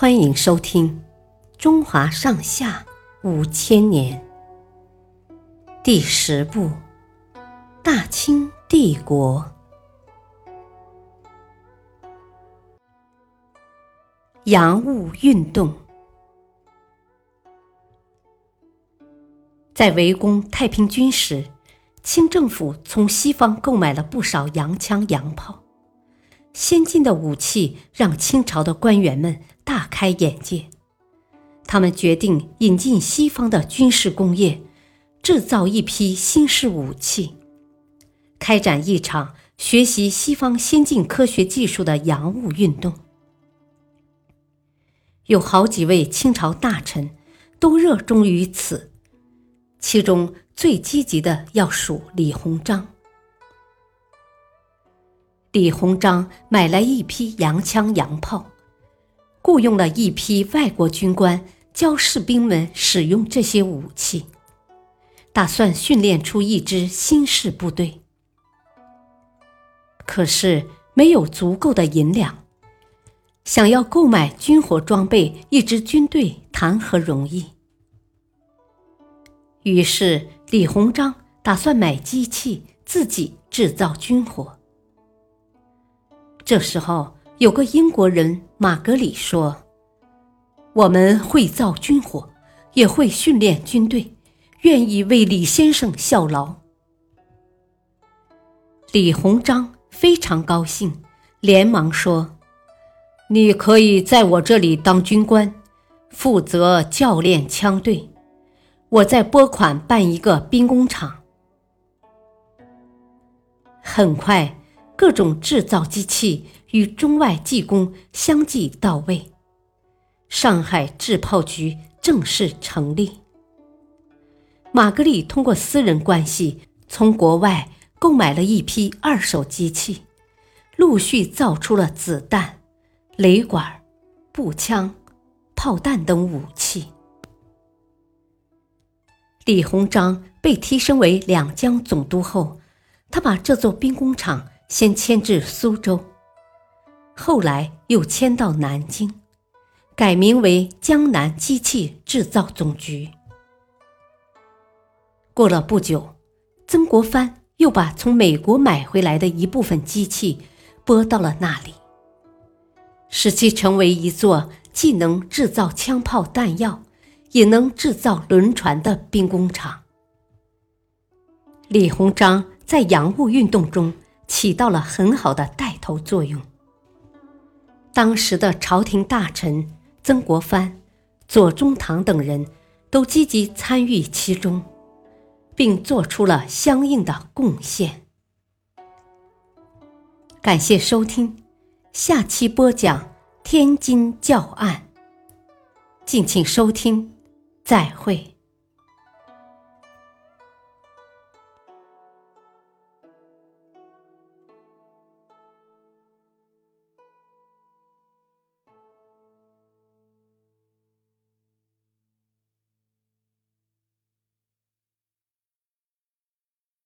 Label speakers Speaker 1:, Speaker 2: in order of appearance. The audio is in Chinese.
Speaker 1: 欢迎收听《中华上下五千年》第十部《大清帝国》。洋务运动在围攻太平军时，清政府从西方购买了不少洋枪洋炮。先进的武器让清朝的官员们大开眼界，他们决定引进西方的军事工业，制造一批新式武器，开展一场学习西方先进科学技术的洋务运动。有好几位清朝大臣都热衷于此，其中最积极的要数李鸿章。李鸿章买来一批洋枪洋炮，雇佣了一批外国军官教士兵们使用这些武器，打算训练出一支新式部队。可是没有足够的银两，想要购买军火装备一支军队谈何容易？于是李鸿章打算买机器，自己制造军火。这时候，有个英国人马格里说：“我们会造军火，也会训练军队，愿意为李先生效劳。”李鸿章非常高兴，连忙说：“你可以在我这里当军官，负责教练枪队，我再拨款办一个兵工厂。”很快。各种制造机器与中外技工相继到位，上海制炮局正式成立。马格里通过私人关系从国外购买了一批二手机器，陆续造出了子弹、雷管、步枪、炮弹等武器。李鸿章被提升为两江总督后，他把这座兵工厂。先迁至苏州，后来又迁到南京，改名为江南机器制造总局。过了不久，曾国藩又把从美国买回来的一部分机器拨到了那里，使其成为一座既能制造枪炮弹药，也能制造轮船的兵工厂。李鸿章在洋务运动中。起到了很好的带头作用。当时的朝廷大臣曾国藩、左宗棠等人都积极参与其中，并做出了相应的贡献。感谢收听，下期播讲天津教案。敬请收听，再会。